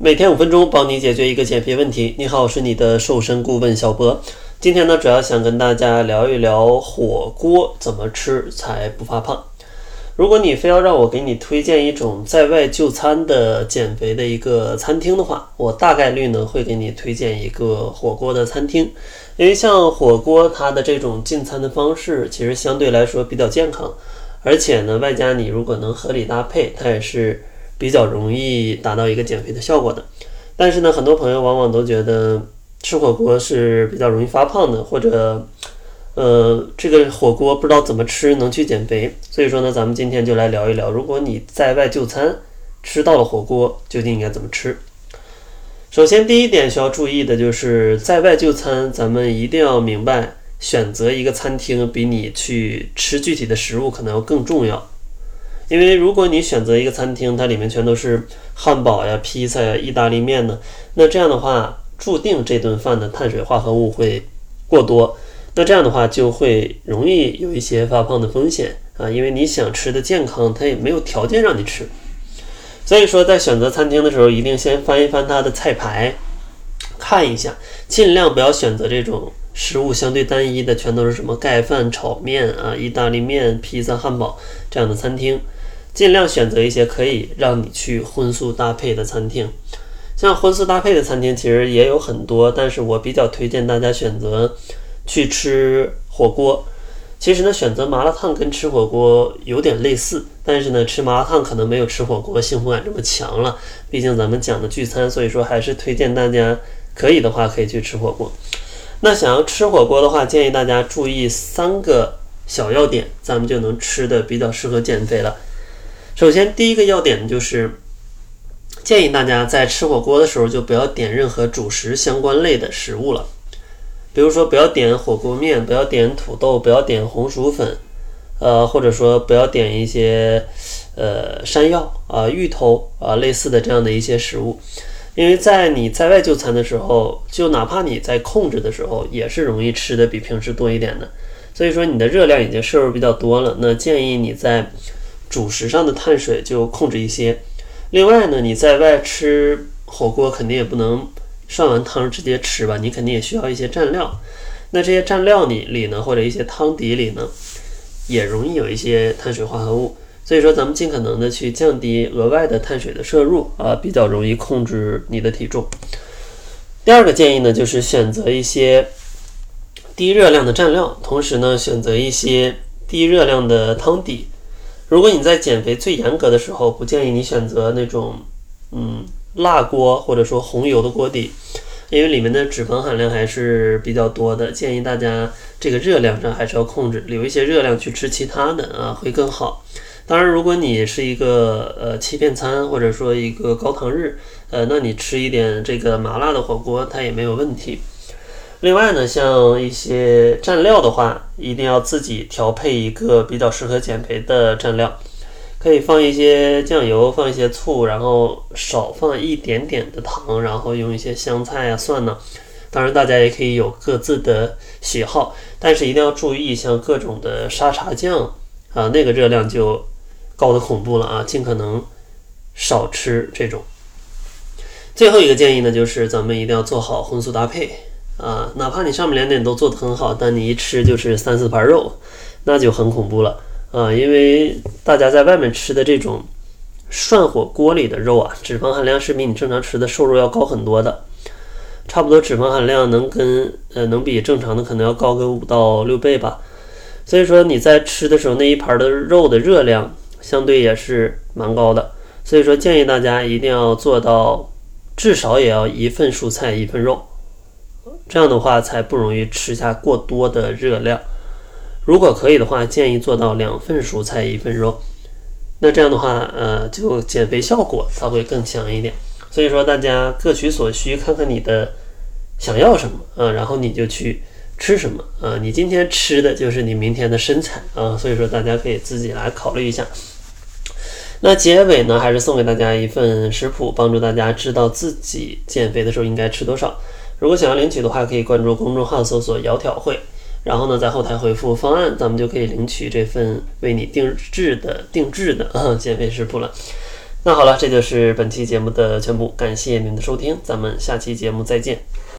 每天五分钟，帮你解决一个减肥问题。你好，我是你的瘦身顾问小博。今天呢，主要想跟大家聊一聊火锅怎么吃才不发胖。如果你非要让我给你推荐一种在外就餐的减肥的一个餐厅的话，我大概率呢会给你推荐一个火锅的餐厅，因为像火锅它的这种进餐的方式，其实相对来说比较健康，而且呢，外加你如果能合理搭配，它也是。比较容易达到一个减肥的效果的，但是呢，很多朋友往往都觉得吃火锅是比较容易发胖的，或者，呃，这个火锅不知道怎么吃能去减肥。所以说呢，咱们今天就来聊一聊，如果你在外就餐吃到了火锅，究竟应该怎么吃？首先，第一点需要注意的就是在外就餐，咱们一定要明白，选择一个餐厅比你去吃具体的食物可能要更重要。因为如果你选择一个餐厅，它里面全都是汉堡呀、披萨呀、意大利面呢，那这样的话，注定这顿饭的碳水化合物会过多，那这样的话就会容易有一些发胖的风险啊。因为你想吃的健康，它也没有条件让你吃。所以说，在选择餐厅的时候，一定先翻一翻它的菜牌，看一下，尽量不要选择这种食物相对单一的，全都是什么盖饭、炒面啊、意大利面、披萨、汉堡这样的餐厅。尽量选择一些可以让你去荤素搭配的餐厅，像荤素搭配的餐厅其实也有很多，但是我比较推荐大家选择去吃火锅。其实呢，选择麻辣烫跟吃火锅有点类似，但是呢，吃麻辣烫可能没有吃火锅幸福感这么强了。毕竟咱们讲的聚餐，所以说还是推荐大家可以的话可以去吃火锅。那想要吃火锅的话，建议大家注意三个小要点，咱们就能吃的比较适合减肥了。首先，第一个要点就是建议大家在吃火锅的时候就不要点任何主食相关类的食物了，比如说不要点火锅面，不要点土豆，不要点红薯粉，呃，或者说不要点一些呃山药啊、芋头啊类似的这样的一些食物，因为在你在外就餐的时候，就哪怕你在控制的时候，也是容易吃的比平时多一点的，所以说你的热量已经摄入比较多了，那建议你在。主食上的碳水就控制一些，另外呢，你在外吃火锅肯定也不能涮完汤直接吃吧，你肯定也需要一些蘸料。那这些蘸料里里呢，或者一些汤底里呢，也容易有一些碳水化合物。所以说，咱们尽可能的去降低额外的碳水的摄入啊，比较容易控制你的体重。第二个建议呢，就是选择一些低热量的蘸料，同时呢，选择一些低热量的汤底。如果你在减肥最严格的时候，不建议你选择那种，嗯，辣锅或者说红油的锅底，因为里面的脂肪含量还是比较多的。建议大家这个热量上还是要控制，留一些热量去吃其他的啊，会更好。当然，如果你是一个呃欺骗餐或者说一个高糖日，呃，那你吃一点这个麻辣的火锅，它也没有问题。另外呢，像一些蘸料的话，一定要自己调配一个比较适合减肥的蘸料，可以放一些酱油，放一些醋，然后少放一点点的糖，然后用一些香菜啊、蒜呢。当然，大家也可以有各自的喜好，但是一定要注意，像各种的沙茶酱啊，那个热量就高的恐怖了啊，尽可能少吃这种。最后一个建议呢，就是咱们一定要做好荤素搭配。啊，哪怕你上面两点都做得很好，但你一吃就是三四盘肉，那就很恐怖了啊！因为大家在外面吃的这种涮火锅里的肉啊，脂肪含量是比你正常吃的瘦肉要高很多的，差不多脂肪含量能跟呃能比正常的可能要高个五到六倍吧。所以说你在吃的时候那一盘的肉的热量相对也是蛮高的，所以说建议大家一定要做到至少也要一份蔬菜一份肉。这样的话才不容易吃下过多的热量。如果可以的话，建议做到两份蔬菜一份肉。那这样的话，呃，就减肥效果它会更强一点。所以说，大家各取所需，看看你的想要什么啊，然后你就去吃什么啊。你今天吃的就是你明天的身材啊。所以说，大家可以自己来考虑一下。那结尾呢，还是送给大家一份食谱，帮助大家知道自己减肥的时候应该吃多少。如果想要领取的话，可以关注公众号搜索“窈窕会”，然后呢，在后台回复“方案”，咱们就可以领取这份为你定制的定制的啊 减肥食谱了。那好了，这就是本期节目的全部，感谢您的收听，咱们下期节目再见。